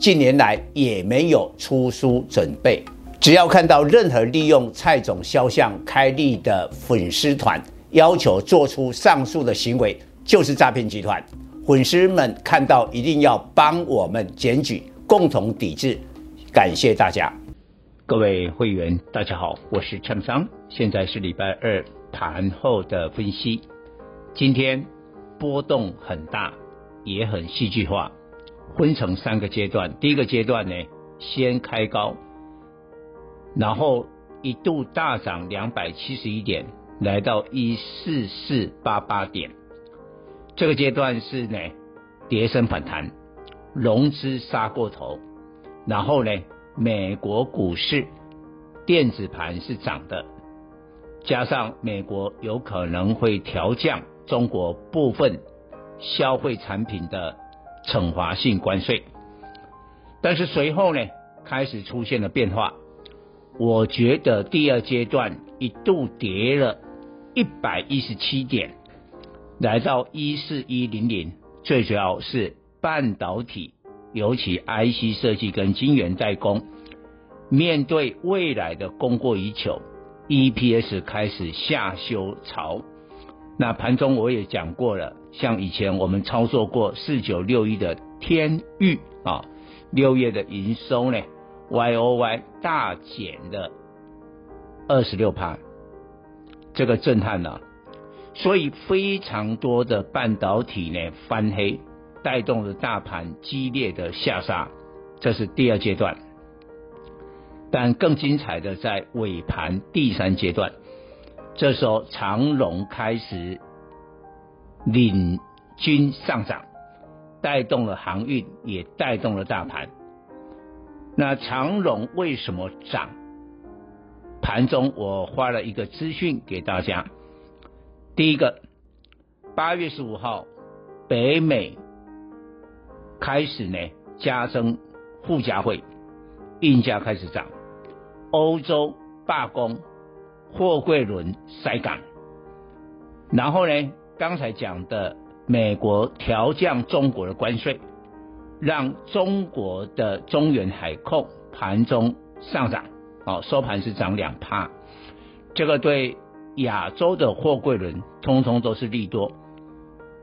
近年来也没有出书准备。只要看到任何利用蔡总肖像开立的粉丝团，要求做出上述的行为，就是诈骗集团。粉丝们看到一定要帮我们检举，共同抵制。感谢大家。各位会员，大家好，我是陈商，现在是礼拜二盘后的分析。今天波动很大，也很戏剧化，分成三个阶段。第一个阶段呢，先开高，然后一度大涨两百七十一点，来到一四四八八点。这个阶段是呢，跌升反弹，融资杀过头，然后呢，美国股市电子盘是涨的，加上美国有可能会调降中国部分消费产品的惩罚性关税，但是随后呢，开始出现了变化。我觉得第二阶段一度跌了一百一十七点，来到一四一零零，最主要是半导体。尤其 IC 设计跟晶圆代工，面对未来的供过于求，EPS 开始下修潮。那盘中我也讲过了，像以前我们操作过四九六一的天域啊，六月的营收呢，YOY 大减了二十六趴，这个震撼了，所以非常多的半导体呢翻黑。带动了大盘激烈的下杀，这是第二阶段。但更精彩的在尾盘第三阶段，这时候长荣开始领军上涨，带动了航运，也带动了大盘。那长荣为什么涨？盘中我发了一个资讯给大家。第一个，八月十五号，北美。开始呢，加征附加费，运价开始涨。欧洲罢工，货柜轮塞港。然后呢，刚才讲的美国调降中国的关税，让中国的中远海控盘中上涨，哦，收盘是涨两趴。这个对亚洲的货柜轮通通都是利多。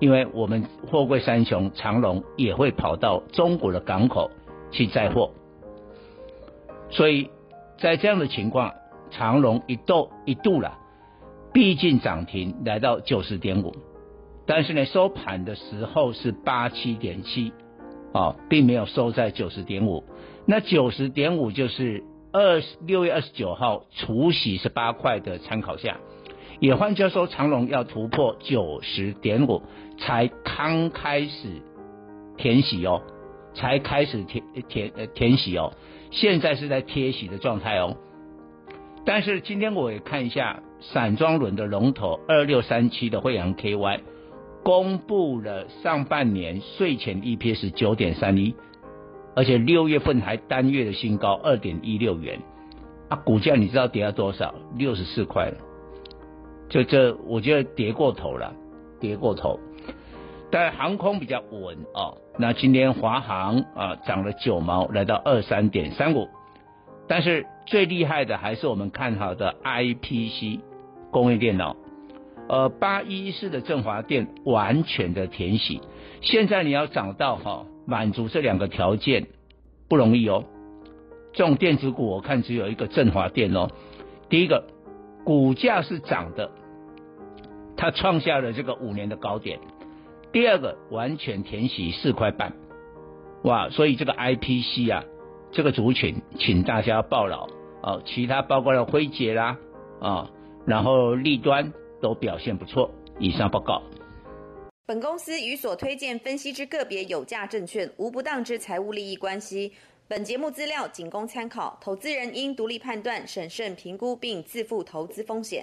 因为我们货柜三雄长荣也会跑到中国的港口去载货，所以在这样的情况，长荣一度一度了，逼近涨停来到九十点五，但是呢收盘的时候是八七点七，啊，并没有收在九十点五，那九十点五就是二六月二十九号除息是八块的参考价。也换句话说，长荣要突破九十点五，才刚开始填息哦，才开始填填呃填息哦，现在是在贴息的状态哦。但是今天我也看一下散装轮的龙头二六三七的惠阳 KY，公布了上半年税前 EPS 九点三一，而且六月份还单月的新高二点一六元啊，股价你知道跌了多少？六十四块了。就这，我觉得跌过头了，跌过头。但航空比较稳啊，那今天华航啊涨了九毛，来到二三点三五。但是最厉害的还是我们看好的 IPC 工业电脑，呃，八一四的振华电完全的填息。现在你要找到哈满足这两个条件不容易哦。这种电子股我看只有一个振华电哦。第一个股价是涨的。它创下了这个五年的高点，第二个完全填息四块半，哇！所以这个 IPC 啊，这个族群，请大家报牢哦。其他包括了辉捷啦啊，然后立端都表现不错。以上报告。本公司与所推荐分析之个别有价证券无不当之财务利益关系。本节目资料仅供参考，投资人应独立判断、审慎评估并自负投资风险。